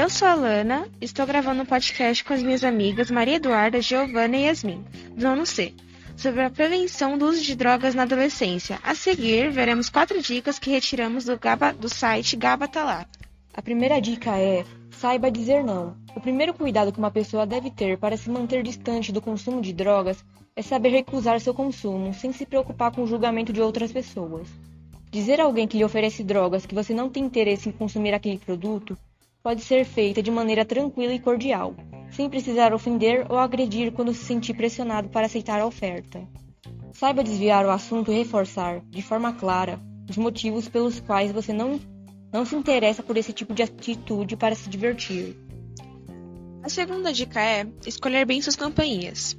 Eu sou a Lana, estou gravando um podcast com as minhas amigas Maria Eduarda, Giovana e Yasmin, do nono C, sobre a prevenção do uso de drogas na adolescência. A seguir, veremos quatro dicas que retiramos do, Gaba, do site Gabatalá. A primeira dica é: saiba dizer não. O primeiro cuidado que uma pessoa deve ter para se manter distante do consumo de drogas é saber recusar seu consumo, sem se preocupar com o julgamento de outras pessoas. Dizer a alguém que lhe oferece drogas que você não tem interesse em consumir aquele produto pode ser feita de maneira tranquila e cordial, sem precisar ofender ou agredir quando se sentir pressionado para aceitar a oferta. Saiba desviar o assunto e reforçar, de forma clara, os motivos pelos quais você não, não se interessa por esse tipo de atitude para se divertir. A segunda dica é escolher bem suas companhias.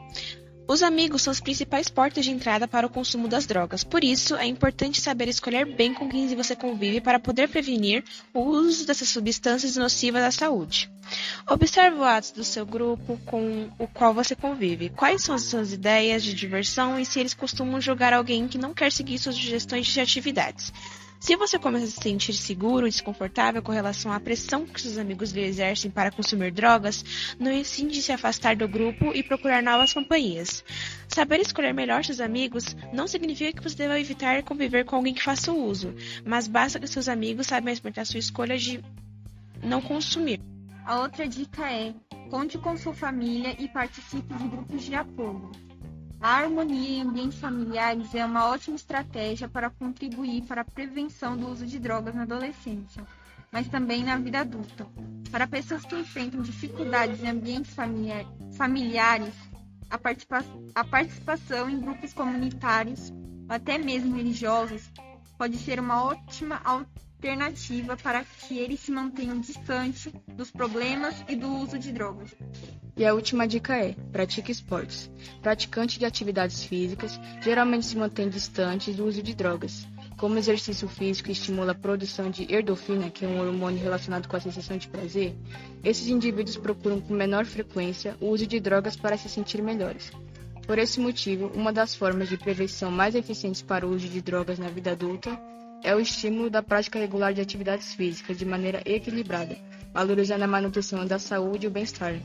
Os amigos são as principais portas de entrada para o consumo das drogas, por isso é importante saber escolher bem com quem você convive para poder prevenir o uso dessas substâncias nocivas à saúde. Observe o ato do seu grupo com o qual você convive, quais são as suas ideias de diversão e se eles costumam julgar alguém que não quer seguir suas sugestões de atividades. Se você começa a se sentir seguro e desconfortável com relação à pressão que seus amigos lhe exercem para consumir drogas, não incide se afastar do grupo e procurar novas companhias. Saber escolher melhor seus amigos não significa que você deva evitar conviver com alguém que faça uso, mas basta que seus amigos saibam respeitar sua escolha de não consumir. A outra dica é: conte com sua família e participe de grupos de apoio. A harmonia em ambientes familiares é uma ótima estratégia para contribuir para a prevenção do uso de drogas na adolescência, mas também na vida adulta. Para pessoas que enfrentam dificuldades em ambientes familiares, a, participa a participação em grupos comunitários, ou até mesmo religiosos, pode ser uma ótima alternativa para que eles se mantenham distantes dos problemas e do uso de drogas. E a última dica é: pratique esportes. Praticante de atividades físicas geralmente se mantém distante do uso de drogas. Como o exercício físico estimula a produção de endorfina, que é um hormônio relacionado com a sensação de prazer, esses indivíduos procuram com menor frequência o uso de drogas para se sentir melhores. Por esse motivo, uma das formas de prevenção mais eficientes para o uso de drogas na vida adulta é o estímulo da prática regular de atividades físicas de maneira equilibrada, valorizando a manutenção da saúde e o bem-estar.